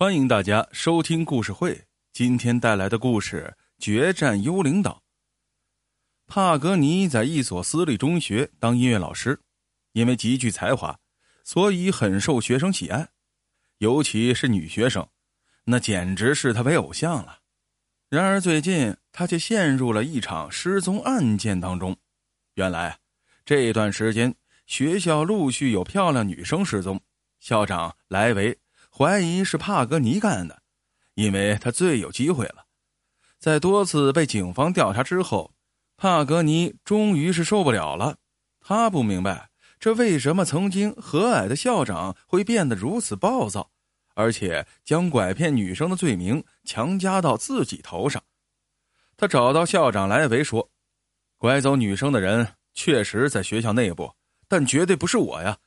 欢迎大家收听故事会。今天带来的故事《决战幽灵岛》。帕格尼在一所私立中学当音乐老师，因为极具才华，所以很受学生喜爱，尤其是女学生，那简直视他为偶像了。然而最近，他却陷入了一场失踪案件当中。原来，这段时间学校陆续有漂亮女生失踪，校长莱维。怀疑是帕格尼干的，因为他最有机会了。在多次被警方调查之后，帕格尼终于是受不了了。他不明白，这为什么曾经和蔼的校长会变得如此暴躁，而且将拐骗女生的罪名强加到自己头上。他找到校长莱维说：“拐走女生的人确实在学校内部，但绝对不是我呀！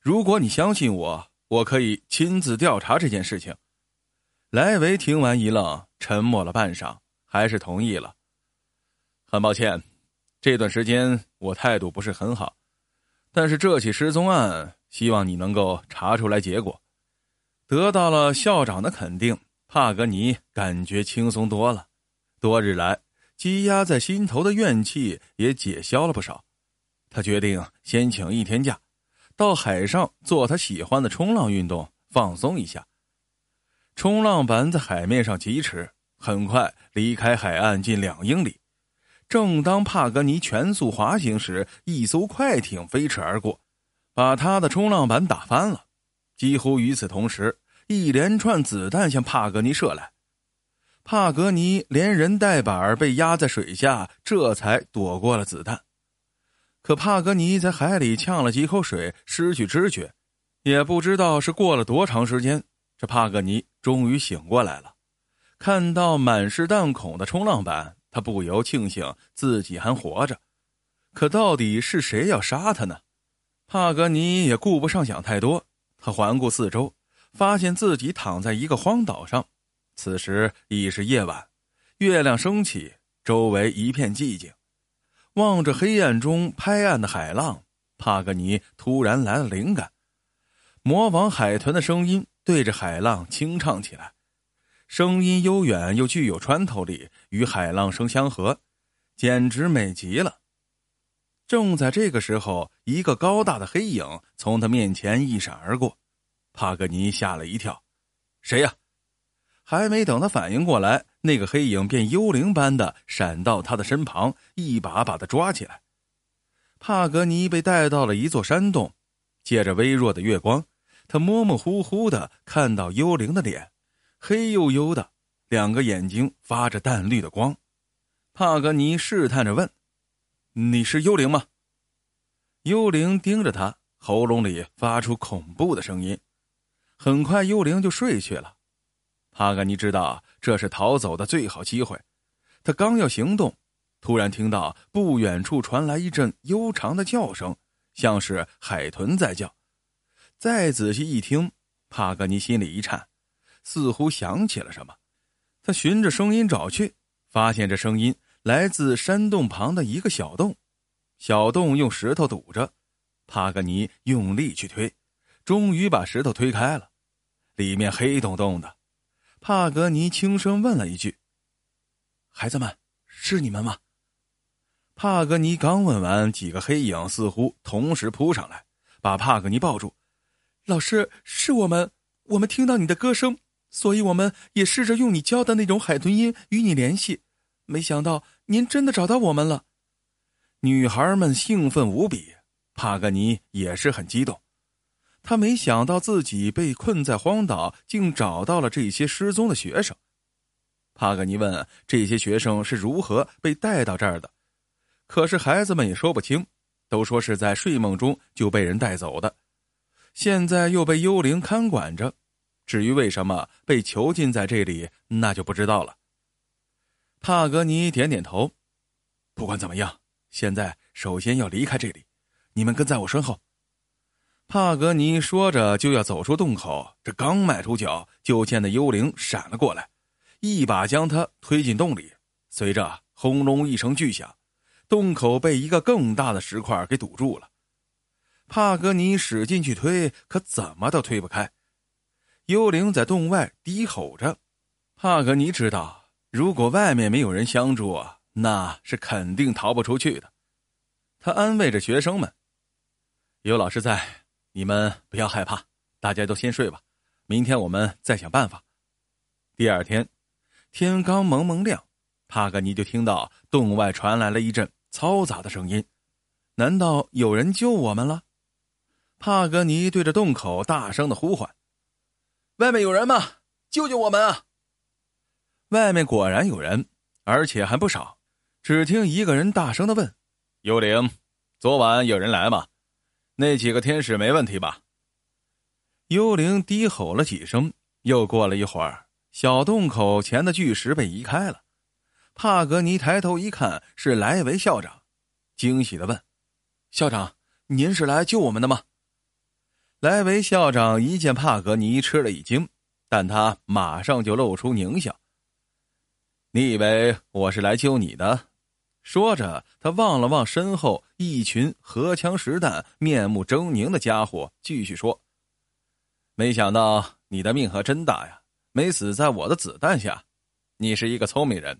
如果你相信我。”我可以亲自调查这件事情。莱维听完一愣，沉默了半晌，还是同意了。很抱歉，这段时间我态度不是很好，但是这起失踪案，希望你能够查出来结果。得到了校长的肯定，帕格尼感觉轻松多了，多日来积压在心头的怨气也解消了不少。他决定先请一天假。到海上做他喜欢的冲浪运动，放松一下。冲浪板在海面上疾驰，很快离开海岸近两英里。正当帕格尼全速滑行时，一艘快艇飞驰而过，把他的冲浪板打翻了。几乎与此同时，一连串子弹向帕格尼射来，帕格尼连人带板被压在水下，这才躲过了子弹。可帕格尼在海里呛了几口水，失去知觉，也不知道是过了多长时间，这帕格尼终于醒过来了。看到满是弹孔的冲浪板，他不由庆幸自己还活着。可到底是谁要杀他呢？帕格尼也顾不上想太多，他环顾四周，发现自己躺在一个荒岛上。此时已是夜晚，月亮升起，周围一片寂静。望着黑暗中拍岸的海浪，帕格尼突然来了灵感。魔王海豚的声音对着海浪轻唱起来，声音悠远又具有穿透力，与海浪声相合，简直美极了。正在这个时候，一个高大的黑影从他面前一闪而过，帕格尼吓了一跳：“谁呀？”还没等他反应过来。那个黑影便幽灵般的闪到他的身旁，一把把他抓起来。帕格尼被带到了一座山洞，借着微弱的月光，他模模糊糊的看到幽灵的脸，黑黝黝的，两个眼睛发着淡绿的光。帕格尼试探着问：“你是幽灵吗？”幽灵盯着他，喉咙里发出恐怖的声音。很快，幽灵就睡去了。帕格尼知道这是逃走的最好机会，他刚要行动，突然听到不远处传来一阵悠长的叫声，像是海豚在叫。再仔细一听，帕格尼心里一颤，似乎想起了什么。他循着声音找去，发现这声音来自山洞旁的一个小洞，小洞用石头堵着。帕格尼用力去推，终于把石头推开了，里面黑洞洞的。帕格尼轻声问了一句：“孩子们，是你们吗？”帕格尼刚问完，几个黑影似乎同时扑上来，把帕格尼抱住。“老师，是我们，我们听到你的歌声，所以我们也试着用你教的那种海豚音与你联系。没想到您真的找到我们了。”女孩们兴奋无比，帕格尼也是很激动。他没想到自己被困在荒岛，竟找到了这些失踪的学生。帕格尼问：“这些学生是如何被带到这儿的？”可是孩子们也说不清，都说是在睡梦中就被人带走的，现在又被幽灵看管着。至于为什么被囚禁在这里，那就不知道了。帕格尼点点头：“不管怎么样，现在首先要离开这里，你们跟在我身后。”帕格尼说着就要走出洞口，这刚迈出脚，就见那幽灵闪了过来，一把将他推进洞里。随着轰隆一声巨响，洞口被一个更大的石块给堵住了。帕格尼使劲去推，可怎么都推不开。幽灵在洞外低吼着。帕格尼知道，如果外面没有人相助，那是肯定逃不出去的。他安慰着学生们：“有老师在，你们不要害怕，大家都先睡吧。明天我们再想办法。”第二天，天刚蒙蒙亮，帕格尼就听到洞外传来了一阵嘈杂的声音。难道有人救我们了？帕格尼对着洞口大声的呼唤：“外面有人吗？救救我们啊！”外面果然有人，而且还不少。只听一个人大声的问：“幽灵，昨晚有人来吗？那几个天使没问题吧？”幽灵低吼了几声。又过了一会儿，小洞口前的巨石被移开了。帕格尼抬头一看，是莱维校长，惊喜的问。校长，您是来救我们的吗？莱维校长一见帕格尼，吃了一惊，但他马上就露出狞笑。你以为我是来救你的？说着，他望了望身后一群荷枪实弹、面目狰狞的家伙，继续说：“没想到你的命可真大呀，没死在我的子弹下。你是一个聪明人，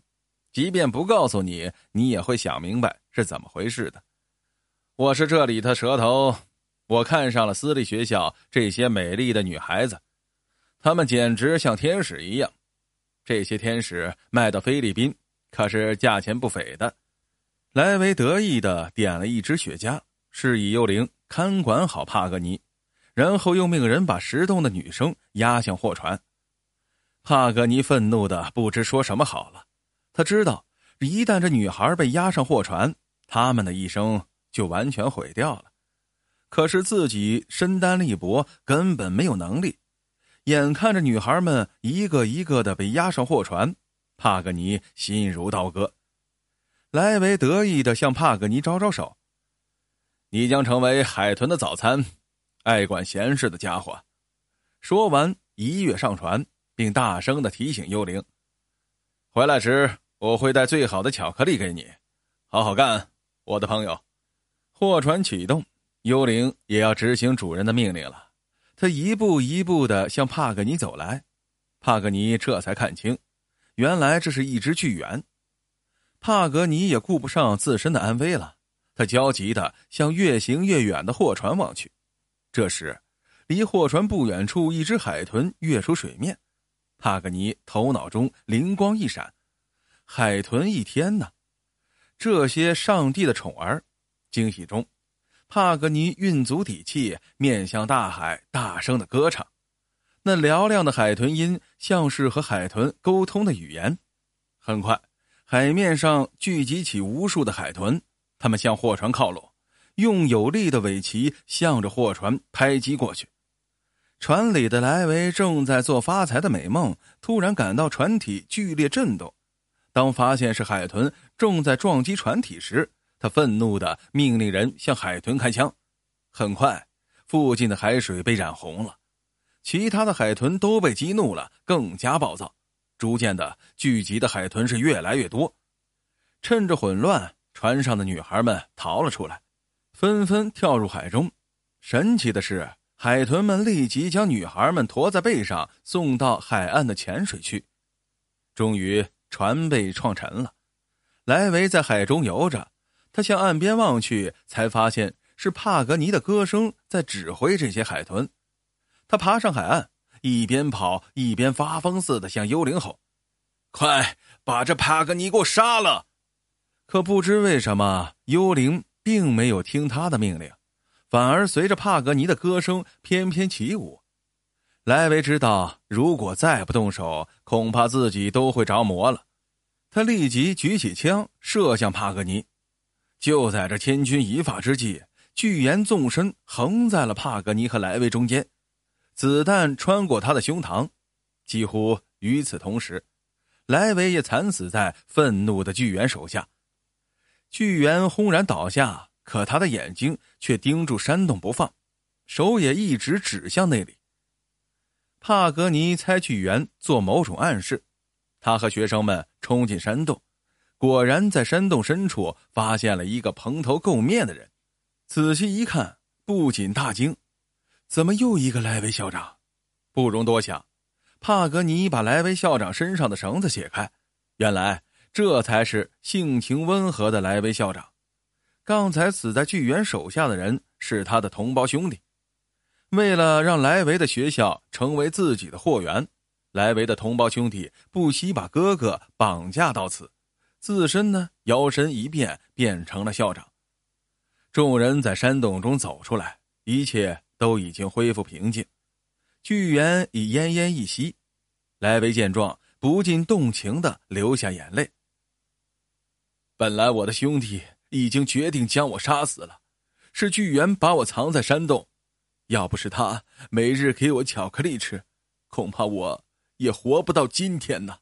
即便不告诉你，你也会想明白是怎么回事的。”我是这里的蛇头，我看上了私立学校这些美丽的女孩子，她们简直像天使一样。这些天使卖到菲律宾可是价钱不菲的。莱维得意的点了一支雪茄，示意幽灵看管好帕格尼，然后又命人把石洞的女生押向货船。帕格尼愤怒的不知说什么好了，他知道一旦这女孩被押上货船，他们的一生。就完全毁掉了，可是自己身单力薄，根本没有能力。眼看着女孩们一个一个的被押上货船，帕格尼心如刀割。莱维得意的向帕格尼招招手：“你将成为海豚的早餐，爱管闲事的家伙。”说完，一跃上船，并大声的提醒幽灵：“回来时我会带最好的巧克力给你，好好干，我的朋友。”货船启动，幽灵也要执行主人的命令了。他一步一步的向帕格尼走来，帕格尼这才看清，原来这是一只巨猿。帕格尼也顾不上自身的安危了，他焦急的向越行越远的货船望去。这时，离货船不远处，一只海豚跃出水面。帕格尼头脑中灵光一闪：海豚一天呢？这些上帝的宠儿。惊喜中，帕格尼运足底气，面向大海，大声的歌唱。那嘹亮的海豚音，像是和海豚沟通的语言。很快，海面上聚集起无数的海豚，他们向货船靠拢，用有力的尾鳍向着货船拍击过去。船里的莱维正在做发财的美梦，突然感到船体剧烈震动。当发现是海豚正在撞击船体时，他愤怒的命令人向海豚开枪，很快，附近的海水被染红了，其他的海豚都被激怒了，更加暴躁。逐渐的，聚集的海豚是越来越多。趁着混乱，船上的女孩们逃了出来，纷纷跳入海中。神奇的是，海豚们立即将女孩们驮在背上，送到海岸的浅水区。终于，船被撞沉了。莱维在海中游着。他向岸边望去，才发现是帕格尼的歌声在指挥这些海豚。他爬上海岸，一边跑一边发疯似的向幽灵吼：“快把这帕格尼给我杀了！”可不知为什么，幽灵并没有听他的命令，反而随着帕格尼的歌声翩翩起舞。莱维知道，如果再不动手，恐怕自己都会着魔了。他立即举起枪，射向帕格尼。就在这千钧一发之际，巨岩纵身横在了帕格尼和莱维中间，子弹穿过他的胸膛。几乎与此同时，莱维也惨死在愤怒的巨猿手下。巨猿轰然倒下，可他的眼睛却盯住山洞不放，手也一直指向那里。帕格尼猜巨猿做某种暗示，他和学生们冲进山洞。果然，在山洞深处发现了一个蓬头垢面的人。仔细一看，不仅大惊：怎么又一个莱维校长？不容多想，帕格尼把莱维校长身上的绳子解开，原来这才是性情温和的莱维校长。刚才死在巨猿手下的人是他的同胞兄弟。为了让莱维的学校成为自己的货源，莱维的同胞兄弟不惜把哥哥绑架到此，自身呢摇身一变变成了校长。众人在山洞中走出来，一切都已经恢复平静。巨猿已奄奄一息，莱维见状不禁动情的流下眼泪。本来我的兄弟已经决定将我杀死了，是巨猿把我藏在山洞，要不是他每日给我巧克力吃，恐怕我也活不到今天呢。